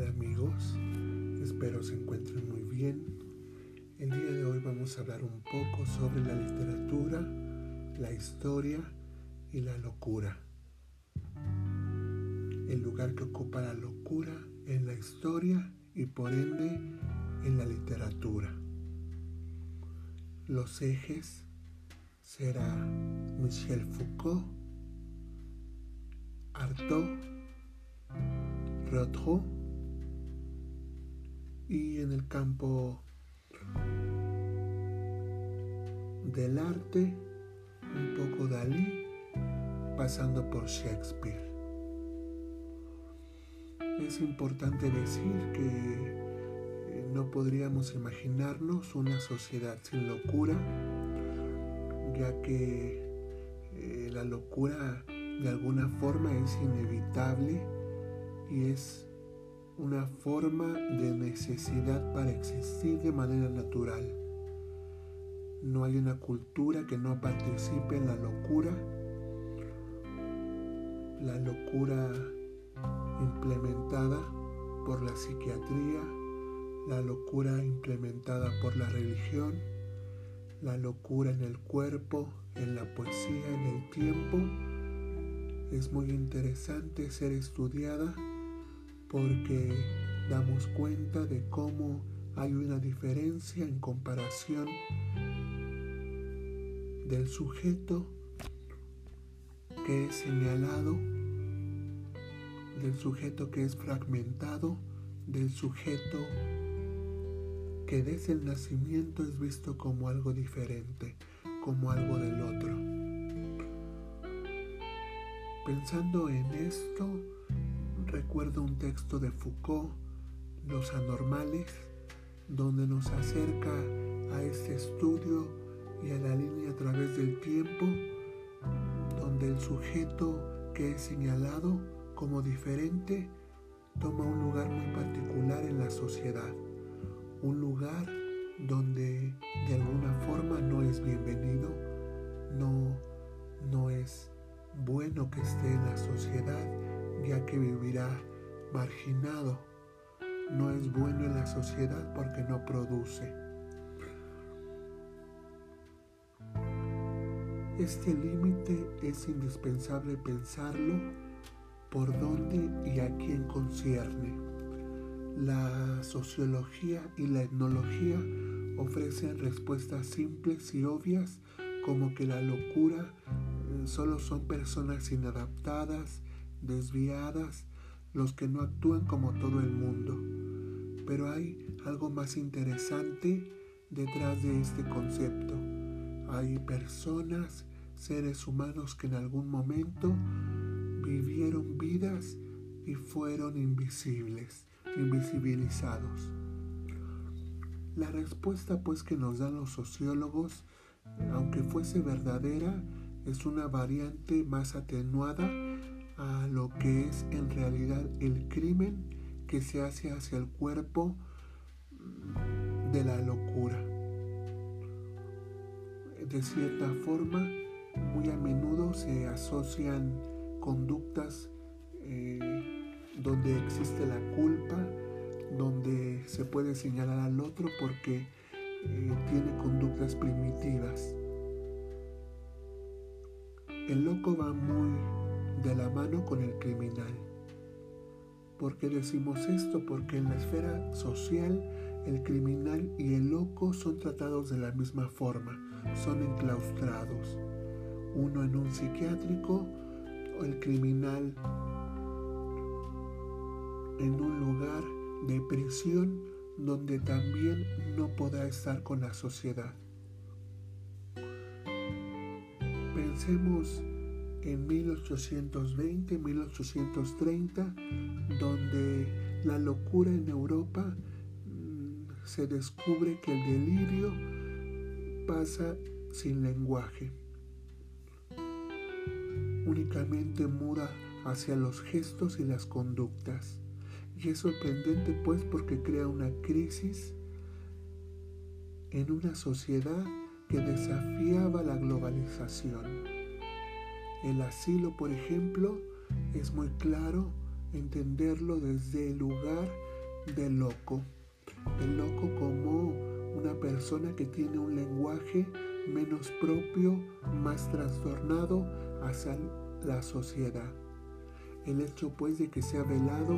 amigos? Espero se encuentren muy bien. El día de hoy vamos a hablar un poco sobre la literatura, la historia y la locura. El lugar que ocupa la locura en la historia y por ende en la literatura. Los ejes será Michel Foucault, Artaud, Rothko y en el campo del arte un poco Dalí pasando por Shakespeare. Es importante decir que eh, no podríamos imaginarnos una sociedad sin locura, ya que eh, la locura de alguna forma es inevitable y es una forma de necesidad para existir de manera natural. No hay una cultura que no participe en la locura. La locura implementada por la psiquiatría, la locura implementada por la religión, la locura en el cuerpo, en la poesía, en el tiempo, es muy interesante ser estudiada porque damos cuenta de cómo hay una diferencia en comparación del sujeto que es señalado, del sujeto que es fragmentado, del sujeto que desde el nacimiento es visto como algo diferente, como algo del otro. Pensando en esto, Recuerdo un texto de Foucault, Los Anormales, donde nos acerca a este estudio y a la línea a través del tiempo, donde el sujeto que es señalado como diferente toma un lugar muy particular en la sociedad, un lugar donde de alguna forma no es bienvenido, no, no es bueno que esté en la sociedad ya que vivirá marginado. No es bueno en la sociedad porque no produce. Este límite es indispensable pensarlo por dónde y a quién concierne. La sociología y la etnología ofrecen respuestas simples y obvias como que la locura eh, solo son personas inadaptadas, desviadas, los que no actúan como todo el mundo. Pero hay algo más interesante detrás de este concepto. Hay personas, seres humanos que en algún momento vivieron vidas y fueron invisibles, invisibilizados. La respuesta pues que nos dan los sociólogos, aunque fuese verdadera, es una variante más atenuada a lo que es en realidad el crimen que se hace hacia el cuerpo de la locura. De cierta forma, muy a menudo se asocian conductas eh, donde existe la culpa, donde se puede señalar al otro porque eh, tiene conductas primitivas. El loco va muy de la mano con el criminal. ¿Por qué decimos esto? Porque en la esfera social el criminal y el loco son tratados de la misma forma, son enclaustrados. Uno en un psiquiátrico, el criminal en un lugar de prisión donde también no podrá estar con la sociedad. Pensemos en 1820-1830, donde la locura en Europa mm, se descubre que el delirio pasa sin lenguaje. Únicamente muda hacia los gestos y las conductas. Y es sorprendente pues porque crea una crisis en una sociedad que desafiaba la globalización. El asilo, por ejemplo, es muy claro entenderlo desde el lugar del loco. El loco como una persona que tiene un lenguaje menos propio, más trastornado hacia la sociedad. El hecho pues de que sea velado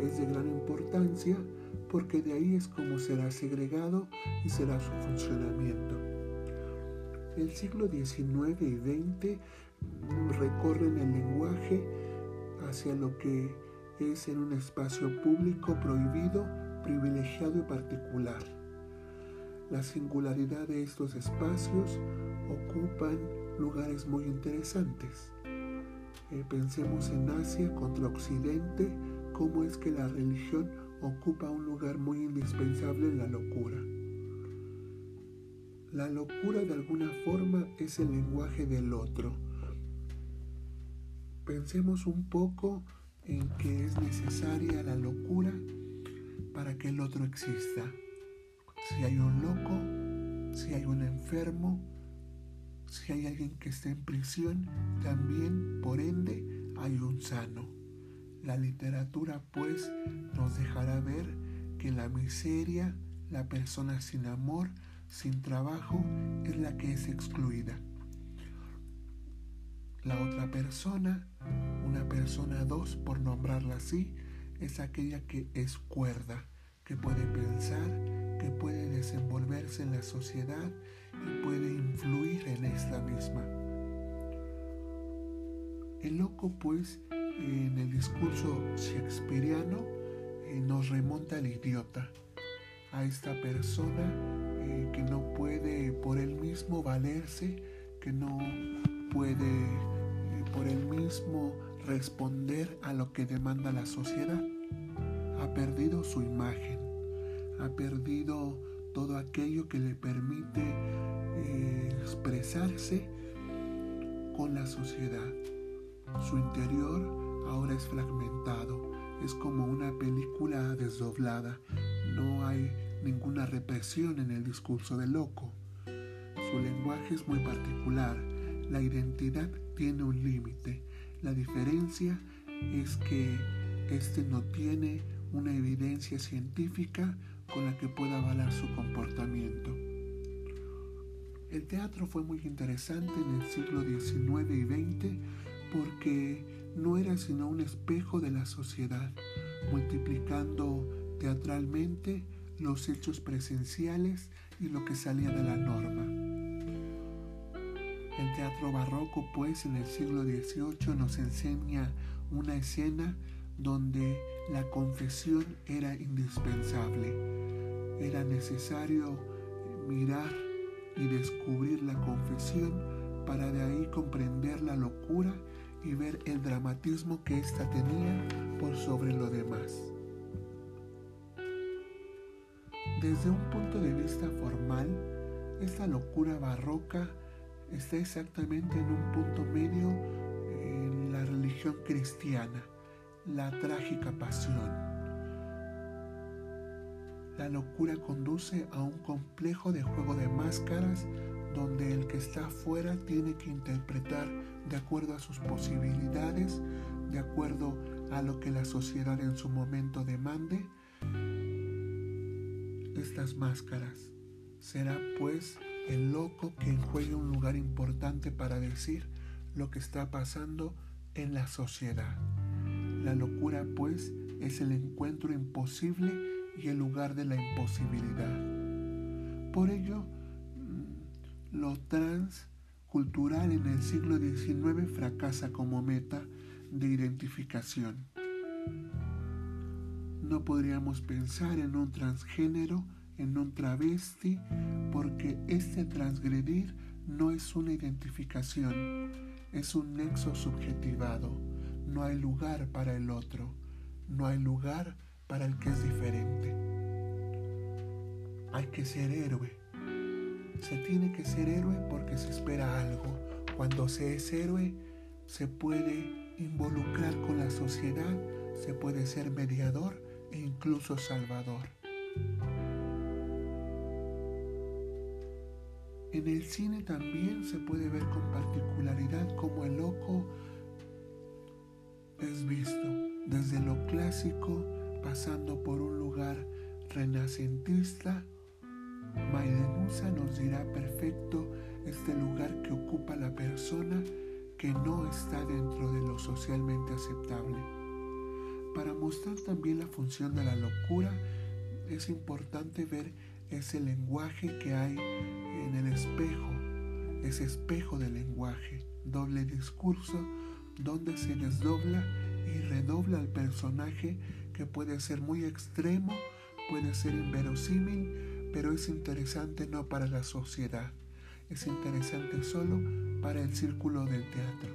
es de gran importancia porque de ahí es como será segregado y será su funcionamiento. El siglo XIX y XX recorren el lenguaje hacia lo que es en un espacio público prohibido, privilegiado y particular. La singularidad de estos espacios ocupan lugares muy interesantes. Eh, pensemos en Asia contra Occidente, cómo es que la religión ocupa un lugar muy indispensable en la locura. La locura de alguna forma es el lenguaje del otro. Pensemos un poco en que es necesaria la locura para que el otro exista. Si hay un loco, si hay un enfermo, si hay alguien que está en prisión, también por ende hay un sano. La literatura pues nos dejará ver que la miseria, la persona sin amor, sin trabajo, es la que es excluida. La otra persona, una persona dos por nombrarla así, es aquella que es cuerda, que puede pensar, que puede desenvolverse en la sociedad y puede influir en esta misma. El loco pues en el discurso shakespeariano eh, nos remonta al idiota, a esta persona eh, que no puede por él mismo valerse, que no puede eh, por él mismo responder a lo que demanda la sociedad. Ha perdido su imagen, ha perdido todo aquello que le permite expresarse con la sociedad. Su interior ahora es fragmentado, es como una película desdoblada, no hay ninguna represión en el discurso del loco. Su lenguaje es muy particular, la identidad tiene un límite, la diferencia es que éste no tiene una evidencia científica con la que pueda avalar su comportamiento. El teatro fue muy interesante en el siglo XIX y XX porque no era sino un espejo de la sociedad, multiplicando teatralmente los hechos presenciales y lo que salía de la norma. El teatro barroco, pues, en el siglo XVIII nos enseña una escena donde la confesión era indispensable. Era necesario mirar y descubrir la confesión para de ahí comprender la locura y ver el dramatismo que ésta tenía por sobre lo demás. Desde un punto de vista formal, esta locura barroca está exactamente en un punto medio en la religión cristiana, la trágica pasión. La locura conduce a un complejo de juego de máscaras donde el que está afuera tiene que interpretar de acuerdo a sus posibilidades, de acuerdo a lo que la sociedad en su momento demande, estas máscaras. Será pues el loco quien juegue un lugar importante para decir lo que está pasando en la sociedad. La locura pues es el encuentro imposible y el lugar de la imposibilidad. Por ello, lo transcultural en el siglo XIX fracasa como meta de identificación. No podríamos pensar en un transgénero, en un travesti, porque este transgredir no es una identificación, es un nexo subjetivado. No hay lugar para el otro, no hay lugar para el que es diferente. Hay que ser héroe se tiene que ser héroe porque se espera algo. Cuando se es héroe, se puede involucrar con la sociedad, se puede ser mediador e incluso salvador. En el cine también se puede ver con particularidad cómo el loco es visto desde lo clásico, pasando por un lugar renacentista, Maidenusa nos dirá perfecto este lugar que ocupa la persona que no está dentro de lo socialmente aceptable. Para mostrar también la función de la locura, es importante ver ese lenguaje que hay en el espejo, ese espejo del lenguaje, doble discurso, donde se desdobla y redobla el personaje que puede ser muy extremo, puede ser inverosímil, pero es interesante no para la sociedad, es interesante solo para el círculo del teatro,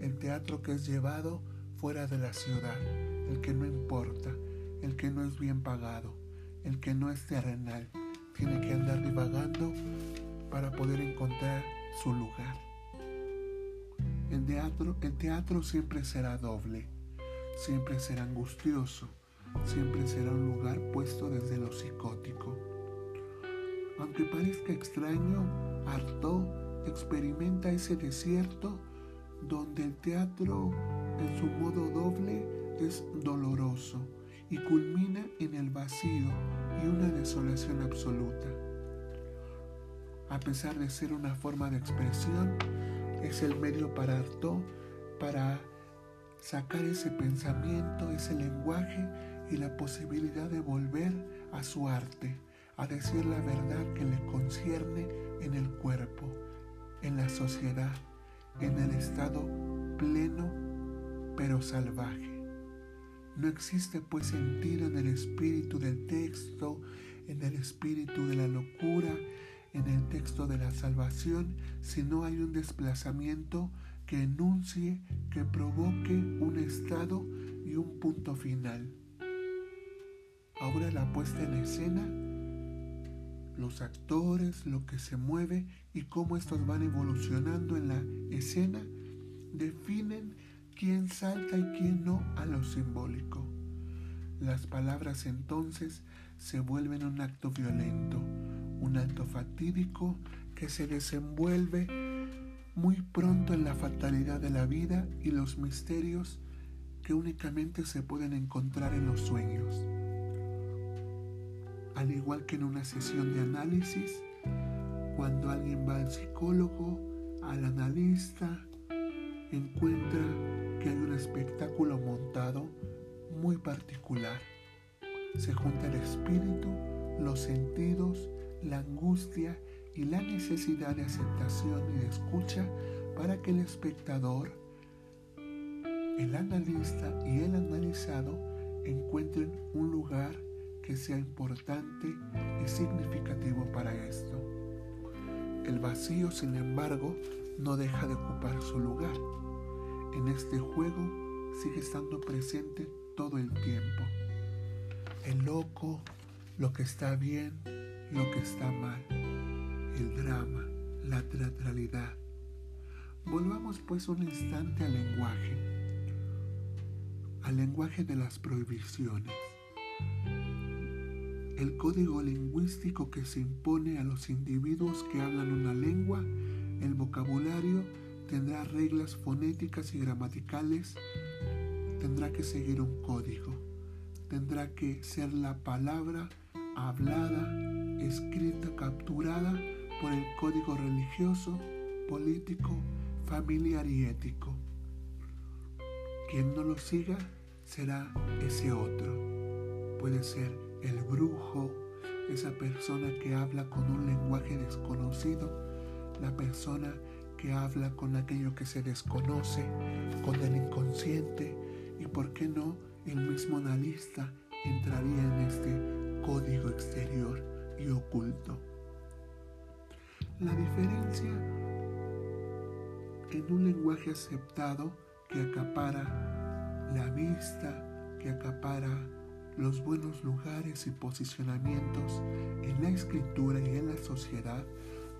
el teatro que es llevado fuera de la ciudad, el que no importa, el que no es bien pagado, el que no es terrenal, tiene que andar divagando para poder encontrar su lugar. El teatro, siempre será doble, siempre será angustioso, siempre será un lugar puesto desde lo psicótico. Aunque parezca extraño, Artaud experimenta ese desierto donde el teatro en su modo doble es doloroso y culmina en el vacío y una desolación absoluta. A pesar de ser una forma de expresión, es el medio para Artaud para sacar ese pensamiento, ese lenguaje y la posibilidad de volver a su arte, a decir la verdad que le concierne en el cuerpo, en la sociedad, en el estado pleno pero salvaje. No existe pues sentido en el espíritu del texto, en el espíritu de la locura, en el texto de la salvación, si no hay un desplazamiento que enuncie, que provoque un estado y un punto final. Ahora la puesta en escena, los actores, lo que se mueve y cómo estos van evolucionando en la escena, definen quién salta y quién no a lo simbólico. Las palabras entonces se vuelven un acto violento, un acto fatídico que se desenvuelve muy pronto en la fatalidad de la vida y los misterios que únicamente se pueden encontrar en los sueños. Al igual que en una sesión de análisis, cuando alguien va al psicólogo, al analista, encuentra que hay un espectáculo montado muy particular. Se junta el espíritu, los sentidos, la angustia y la necesidad de aceptación y de escucha para que el espectador, el analista y el analizado encuentren un lugar que sea importante y significativo para esto. El vacío, sin embargo, no deja de su lugar. En este juego sigue estando presente todo el tiempo. El loco, lo que está bien, lo que está mal el drama, la teatralidad. Volvamos pues un instante al lenguaje, al lenguaje de las prohibiciones. El código lingüístico que se impone a los individuos que hablan una lengua, el vocabulario tendrá reglas fonéticas y gramaticales, tendrá que seguir un código, tendrá que ser la palabra hablada, escrita, capturada por el código religioso, político, familiar y ético. Quien no lo siga será ese otro. Puede ser el brujo, esa persona que habla con un lenguaje desconocido, la persona que habla con aquello que se desconoce, con el inconsciente y, por qué no, el mismo analista entraría en este código exterior y oculto. La diferencia en un lenguaje aceptado que acapara la vista, que acapara los buenos lugares y posicionamientos en la escritura y en la sociedad,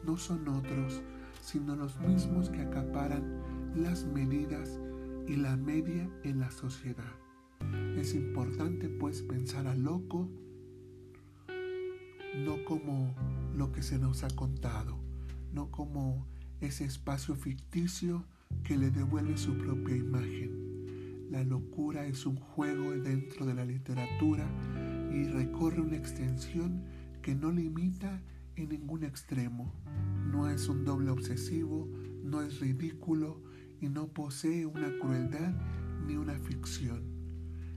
no son otros, sino los mismos que acaparan las medidas y la media en la sociedad. Es importante pues pensar a loco no como lo que se nos ha contado, no como ese espacio ficticio que le devuelve su propia imagen. La locura es un juego dentro de la literatura y recorre una extensión que no limita en ningún extremo. No es un doble obsesivo, no es ridículo y no posee una crueldad ni una ficción.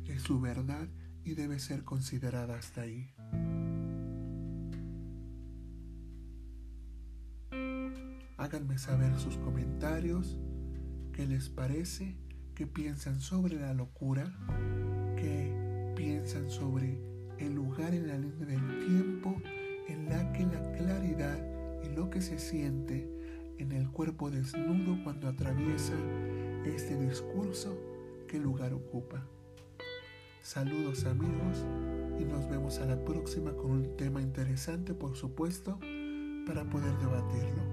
Es su verdad y debe ser considerada hasta ahí. Háganme saber sus comentarios, qué les parece, qué piensan sobre la locura, qué piensan sobre el lugar en la línea del tiempo en la que la claridad y lo que se siente en el cuerpo desnudo cuando atraviesa este discurso, qué lugar ocupa. Saludos amigos y nos vemos a la próxima con un tema interesante por supuesto para poder debatirlo.